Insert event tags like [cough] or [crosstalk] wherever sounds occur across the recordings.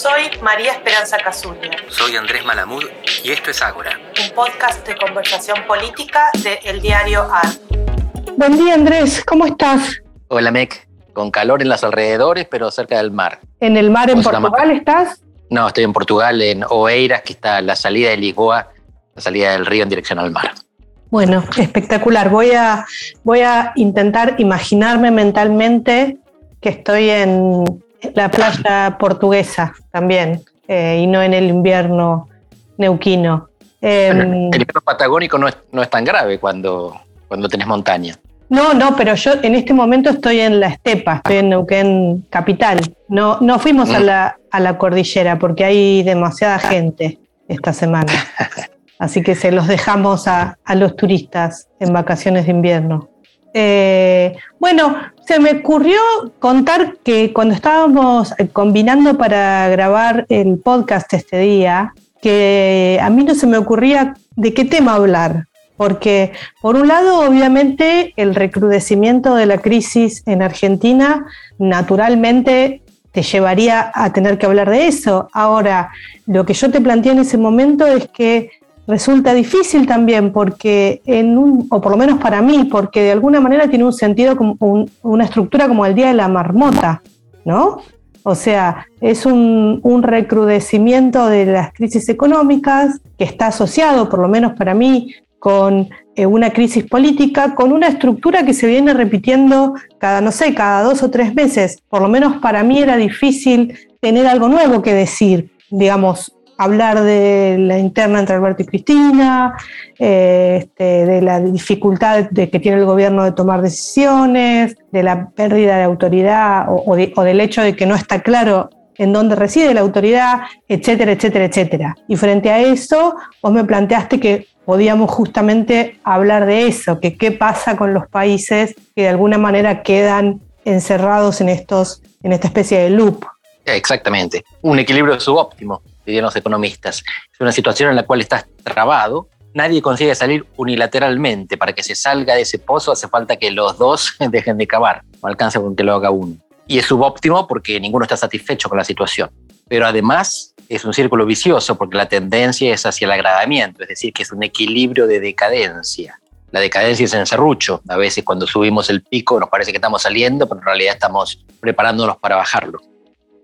Soy María Esperanza Casulla. Soy Andrés Malamud y esto es Ágora. Un podcast de conversación política de El Diario AR. Buen día Andrés, ¿cómo estás? Hola Mec, con calor en los alrededores pero cerca del mar. ¿En el mar en Portugal estás? No, estoy en Portugal, en Oeiras, que está la salida de Lisboa, la salida del río en dirección al mar. Bueno, espectacular. Voy a, voy a intentar imaginarme mentalmente que estoy en la playa portuguesa también, eh, y no en el invierno neuquino. el em, invierno patagónico no es, no es tan grave cuando, cuando tenés montaña. No, no, pero yo en este momento estoy en la estepa, estoy en Neuquén capital. No, no fuimos a, mm. la, a la cordillera porque hay demasiada gente esta semana. [laughs] Así que se los dejamos a, a los turistas en vacaciones de invierno. Eh, bueno, se me ocurrió contar que cuando estábamos eh, combinando para grabar el podcast este día, que a mí no se me ocurría de qué tema hablar, porque por un lado, obviamente, el recrudecimiento de la crisis en Argentina naturalmente te llevaría a tener que hablar de eso. Ahora, lo que yo te planteé en ese momento es que resulta difícil también porque en un, o por lo menos para mí, porque de alguna manera tiene un sentido como una estructura como el Día de la Marmota, ¿no? O sea, es un, recrudecimiento de las crisis económicas que está asociado, por lo menos para mí, con eh, una crisis política, con una estructura que se viene repitiendo cada, no sé, cada dos o tres meses. Por lo menos para mí era difícil tener algo nuevo que decir, digamos, hablar de la interna entre Alberto y Cristina, eh, este, de la dificultad de que tiene el gobierno de tomar decisiones, de la pérdida de autoridad o, del hecho de que no está claro en dónde reside la autoridad, etcétera, etcétera, etcétera. Y frente a eso, vos me planteaste que podíamos justamente hablar de eso, que qué pasa con los países que de alguna manera quedan encerrados en, estos, en esta especie de loop. Exactamente, un equilibrio subóptimo dirían los economistas. Es una situación en la cual estás trabado, nadie consigue salir unilateralmente. Para que se salga de ese pozo hace falta que los dos [laughs] dejen de cavar, no alcanza con que lo haga uno. Y es subóptimo porque ninguno está satisfecho con la situación. Pero además es un círculo vicioso porque la tendencia es hacia el agradamiento, es decir, que es un equilibrio de decadencia. La decadencia es en serrucho. A veces cuando subimos el pico nos parece que estamos saliendo, pero en realidad estamos preparándonos para bajarlo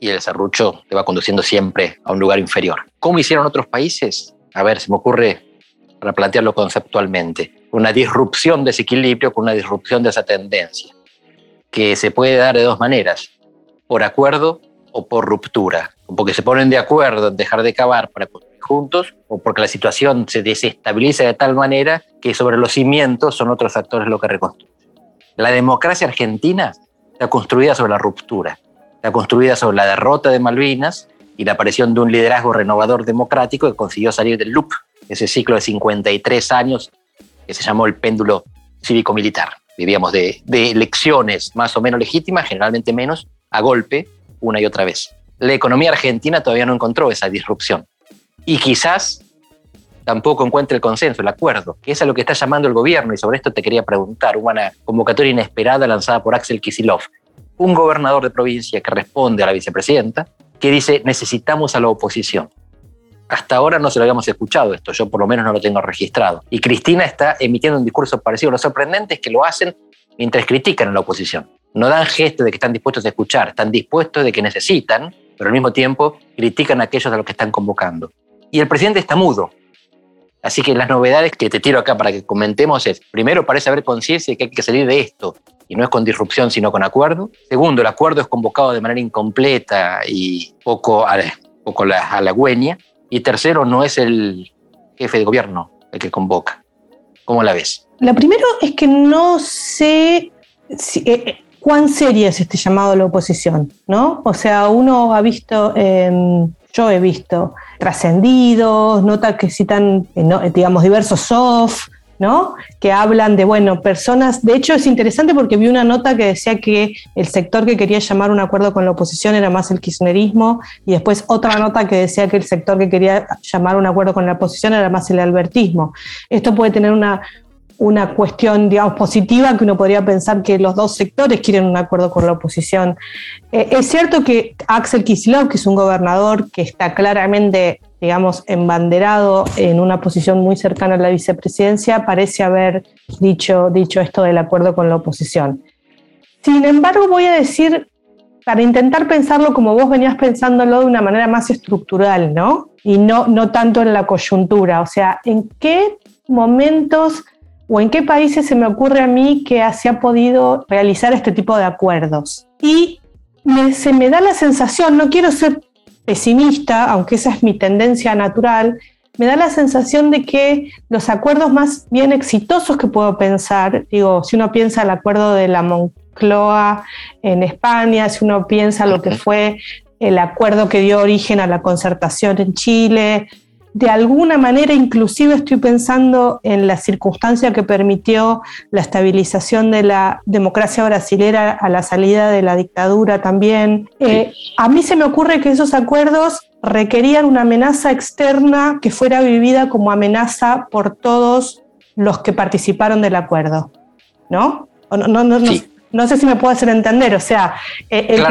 y el serrucho te va conduciendo siempre a un lugar inferior. ¿Cómo hicieron otros países? A ver, se me ocurre para plantearlo conceptualmente. Una disrupción de ese equilibrio con una disrupción de esa tendencia, que se puede dar de dos maneras, por acuerdo o por ruptura, porque se ponen de acuerdo en dejar de cavar para construir juntos o porque la situación se desestabiliza de tal manera que sobre los cimientos son otros actores lo que reconstruyen. La democracia argentina está construida sobre la ruptura Está construida sobre la derrota de Malvinas y la aparición de un liderazgo renovador democrático que consiguió salir del loop, ese ciclo de 53 años que se llamó el péndulo cívico-militar. Vivíamos de, de elecciones más o menos legítimas, generalmente menos, a golpe, una y otra vez. La economía argentina todavía no encontró esa disrupción. Y quizás tampoco encuentre el consenso, el acuerdo, que es a lo que está llamando el gobierno. Y sobre esto te quería preguntar. Una convocatoria inesperada lanzada por Axel Kisilov un gobernador de provincia que responde a la vicepresidenta, que dice necesitamos a la oposición. Hasta ahora no se lo habíamos escuchado esto, yo por lo menos no lo tengo registrado. Y Cristina está emitiendo un discurso parecido. Lo sorprendente es que lo hacen mientras critican a la oposición. No dan gesto de que están dispuestos a escuchar, están dispuestos de que necesitan, pero al mismo tiempo critican a aquellos a los que están convocando. Y el presidente está mudo. Así que las novedades que te tiro acá para que comentemos es, primero parece haber conciencia de que hay que salir de esto, y no es con disrupción, sino con acuerdo. Segundo, el acuerdo es convocado de manera incompleta y poco a, poco la halagüeña. Y tercero, no es el jefe de gobierno el que convoca. ¿Cómo la ves? Lo primero es que no sé si, eh, eh, cuán seria es este llamado a la oposición, ¿no? O sea, uno ha visto, em, yo he visto trascendidos, notas que citan, eh, digamos, diversos soft, ¿no? Que hablan de, bueno, personas, de hecho es interesante porque vi una nota que decía que el sector que quería llamar un acuerdo con la oposición era más el kirchnerismo y después otra nota que decía que el sector que quería llamar un acuerdo con la oposición era más el albertismo. Esto puede tener una, una cuestión, digamos, positiva, que uno podría pensar que los dos sectores quieren un acuerdo con la oposición. Eh, es cierto que Axel Kicillof, que es un gobernador que está claramente, digamos, embanderado en una posición muy cercana a la vicepresidencia, parece haber dicho, dicho esto del acuerdo con la oposición. Sin embargo, voy a decir, para intentar pensarlo como vos venías pensándolo de una manera más estructural, ¿no? Y no, no tanto en la coyuntura, o sea, ¿en qué momentos o en qué países se me ocurre a mí que se ha podido realizar este tipo de acuerdos. Y se me da la sensación, no quiero ser pesimista, aunque esa es mi tendencia natural, me da la sensación de que los acuerdos más bien exitosos que puedo pensar, digo, si uno piensa el acuerdo de la Moncloa en España, si uno piensa lo que fue el acuerdo que dio origen a la concertación en Chile, de alguna manera, inclusive estoy pensando en la circunstancia que permitió la estabilización de la democracia brasilera a la salida de la dictadura también. Eh, a mí se me ocurre que esos acuerdos requerían una amenaza externa que fuera vivida como amenaza por todos los que participaron del acuerdo, ¿no? No, no, no, no, sé si me puedo hacer entender, o sea, eh, el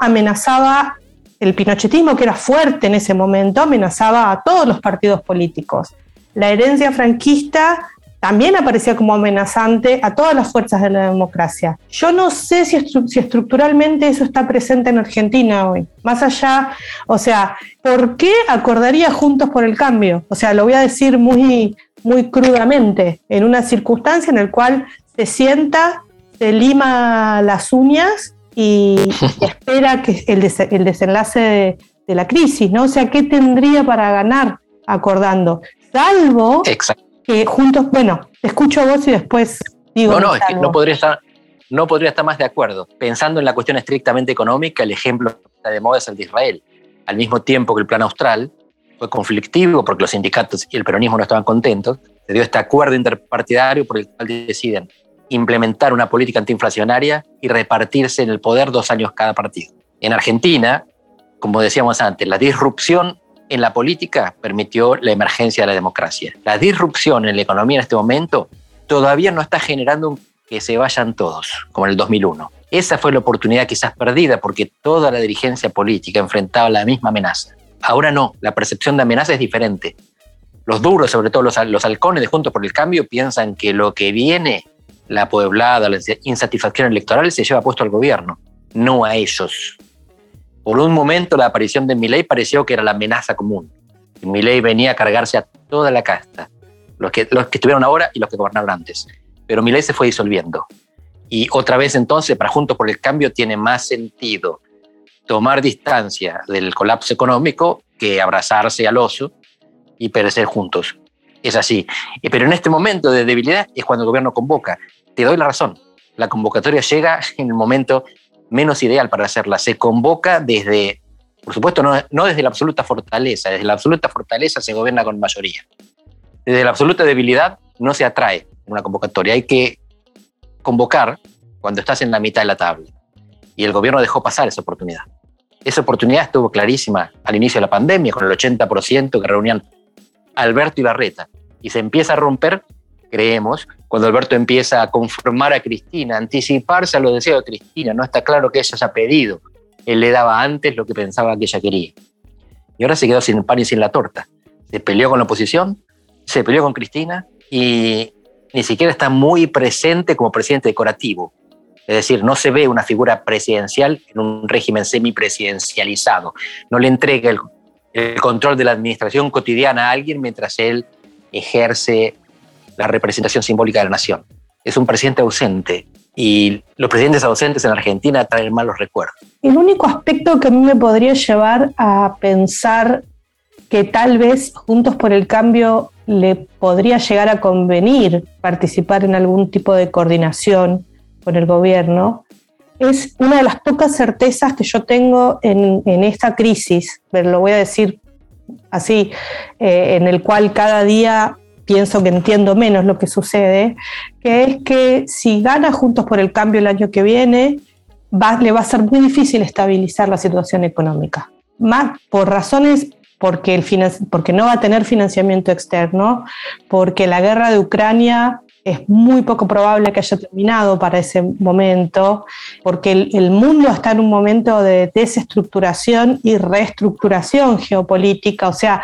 amenazaba el pinochetismo, que era fuerte en ese momento, amenazaba a todos los partidos políticos. La herencia franquista también aparecía como amenazante a todas las fuerzas de la democracia. Yo no sé si, estructuralmente eso está presente en Argentina hoy. Más allá, o sea, ¿por qué acordaría Juntos por el Cambio? O sea, lo voy a decir muy, muy crudamente, en una circunstancia en la cual se sienta, se lima las uñas y, espera que el, el desenlace de, la crisis, ¿no? O sea, ¿qué tendría para ganar acordando? Salvo que juntos, bueno, te escucho a vos y después digo. No, no, es que no podría estar, no podría estar más de acuerdo. Pensando en la cuestión estrictamente económica, el ejemplo que está de moda es el de Israel. Al mismo tiempo que el plan austral fue conflictivo porque los sindicatos y el peronismo no estaban contentos, se dio este acuerdo interpartidario por el cual deciden implementar una política antiinflacionaria y repartirse en el poder dos años cada partido. En Argentina, como decíamos antes, la disrupción en la política permitió la emergencia de la democracia. La disrupción en la economía en este momento todavía no está generando que se vayan todos, como en el 2001. Esa fue la oportunidad quizás perdida porque toda la dirigencia política enfrentaba la misma amenaza. Ahora no, la percepción de amenaza es diferente. Los duros, sobre todo los, los halcones de Juntos por el Cambio, piensan que lo que viene la pueblada, la insatisfacción electoral se lleva puesto al gobierno, no a ellos. Por un momento la aparición de Milei pareció que era la amenaza común. Milei venía a cargarse a toda la casta, los que, los que estuvieron ahora y los que gobernaron antes. Pero Milei se fue disolviendo. Y otra vez entonces, para Juntos por el Cambio, tiene más sentido tomar distancia del colapso económico que abrazarse al oso y perecer juntos. Es así. Pero en este momento de debilidad es cuando el gobierno convoca te doy la razón. La convocatoria llega en el momento menos ideal para hacerla. Se convoca desde, por supuesto, no, no desde la absoluta fortaleza. Desde la absoluta fortaleza se gobierna con mayoría. Desde la absoluta debilidad no se atrae una convocatoria. Hay que convocar cuando estás en la mitad de la tabla. Y el gobierno dejó pasar esa oportunidad. Esa oportunidad estuvo clarísima al inicio de la pandemia, con el 80% que reunían Alberto y Larreta. Y se empieza a romper creemos, cuando Alberto empieza a conformar a Cristina, anticiparse a los deseos de Cristina, no está claro que ella haya pedido, él le daba antes lo que pensaba que ella quería. Y ahora se quedó sin pan y sin la torta. Se peleó con la oposición, se peleó con Cristina y ni siquiera está muy presente como presidente decorativo. Es decir, no se ve una figura presidencial en un régimen semipresidencializado. No le entrega el, el control de la administración cotidiana a alguien mientras él ejerce la representación simbólica de la nación. Es un presidente ausente y los presidentes ausentes en Argentina traen malos recuerdos. El único aspecto que a mí me podría llevar a pensar que tal vez Juntos por el Cambio le podría llegar a convenir participar en algún tipo de coordinación con el gobierno, es una de las pocas certezas que yo tengo en, esta crisis, pero lo voy a decir así, eh, en el cual cada día pienso que entiendo menos lo que sucede, que es que si gana Juntos por el Cambio el año que viene, le va a ser muy difícil estabilizar la situación económica. Más por razones porque, el porque no va a tener financiamiento externo, porque la guerra de Ucrania es muy poco probable que haya terminado para ese momento, porque el, mundo está en un momento de desestructuración y reestructuración geopolítica. O sea,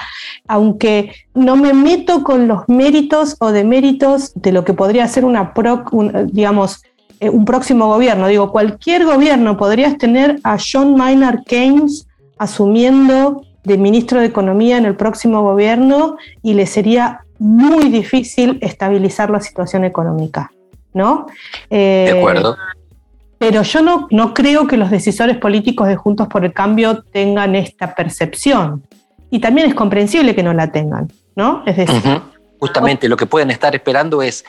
aunque no me meto con los méritos o deméritos de lo que podría ser eh, un próximo gobierno. Digo, cualquier gobierno podrías tener a John Maynard Keynes asumiendo de ministro de Economía en el próximo gobierno y le sería muy difícil estabilizar la situación económica, ¿no? de eh, acuerdo. Pero yo no, no creo que los decisores políticos de Juntos por el Cambio tengan esta percepción. Y también es comprensible que no la tengan, ¿no? Es decir, justamente lo que pueden estar esperando es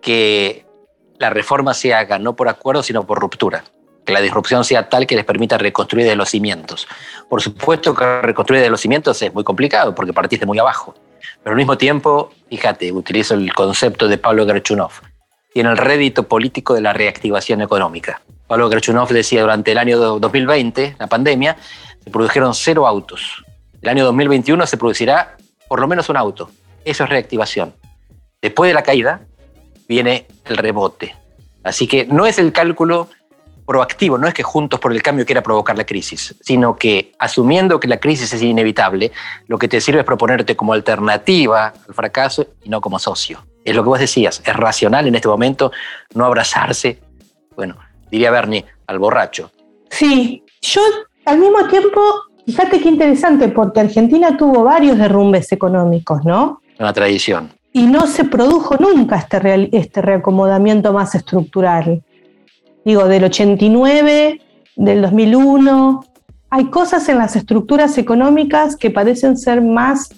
que la reforma se haga no por acuerdo, sino por ruptura. Que la disrupción sea tal que les permita reconstruir de los cimientos. Por supuesto que reconstruir de los cimientos es muy complicado porque partiste muy abajo. Pero al mismo tiempo, fíjate, utilizo el concepto de Pablo Gerchunov, tiene el rédito político de la reactivación económica. Pablo Gerchunov decía durante el año 2020, la pandemia, se produjeron cero autos. El año 2021 se producirá por lo menos un auto. Eso es reactivación. Después de la caída viene el rebote. Así que no es el cálculo proactivo, no es que Juntos por el Cambio quiera provocar la crisis, sino que asumiendo que la crisis es inevitable, lo que te sirve es proponerte como alternativa al fracaso y no como socio. Es lo que vos decías, es racional en este momento no abrazarse, bueno, diría Bernie, al borracho. Sí, yo al mismo tiempo, fíjate qué interesante, porque Argentina tuvo varios derrumbes económicos, ¿no? Una tradición. Y no se produjo nunca este, este reacomodamiento más estructural digo, del 89, del 2001. Hay cosas en las estructuras económicas que parecen ser más,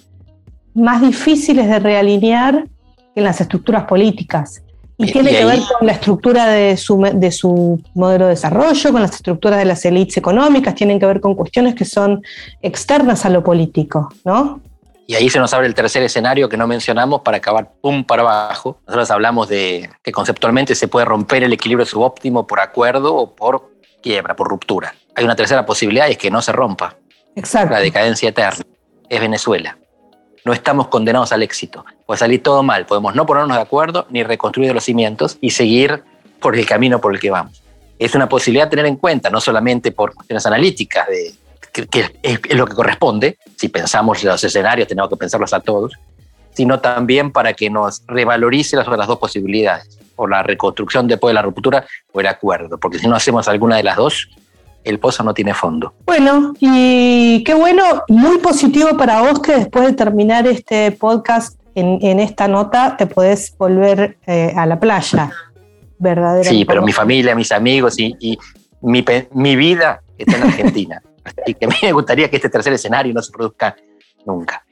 más difíciles de realinear que en las estructuras políticas. Y, tiene que ver con la estructura de su, de su modelo de desarrollo, con las estructuras de las élites económicas, tienen que ver con cuestiones que son externas a lo político, ¿no? Y ahí se nos abre el tercer escenario que no mencionamos para acabar pum para abajo. Nosotros hablamos de que conceptualmente se puede romper el equilibrio subóptimo por acuerdo o por quiebra, por ruptura. Hay una tercera posibilidad y es que no se rompa. Exacto. La decadencia eterna. Es Venezuela. No estamos condenados al éxito. Puede salir todo mal. Podemos no ponernos de acuerdo ni reconstruir los cimientos y seguir por el camino por el que vamos. Es una posibilidad a tener en cuenta, no solamente por cuestiones analíticas de que, es, lo que corresponde, si pensamos los escenarios, tenemos que pensarlos a todos, sino también para que nos revalorice las otras dos posibilidades, o la reconstrucción después de la ruptura o el acuerdo, porque si no hacemos alguna de las dos, el pozo no tiene fondo. Bueno, y qué bueno, muy positivo para vos que después de terminar este podcast en, esta nota te podés volver eh, a la playa, verdaderamente. Sí, pero mi familia, mis amigos y, y mi, mi vida está en Argentina. Y que a [laughs] mí me gustaría que este tercer escenario no se produzca nunca.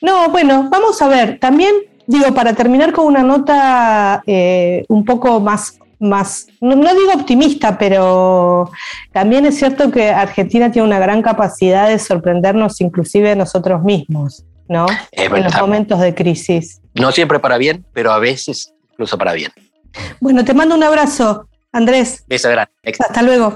No, bueno, vamos a ver. También, digo, para terminar con una nota eh, un poco más, más no, digo optimista, pero también es cierto que Argentina tiene una gran capacidad de sorprendernos inclusive nosotros mismos, ¿no? en los momentos de crisis. No siempre para bien, pero a veces incluso para bien. Bueno, te mando un abrazo, Andrés. Beso grande. Hasta luego.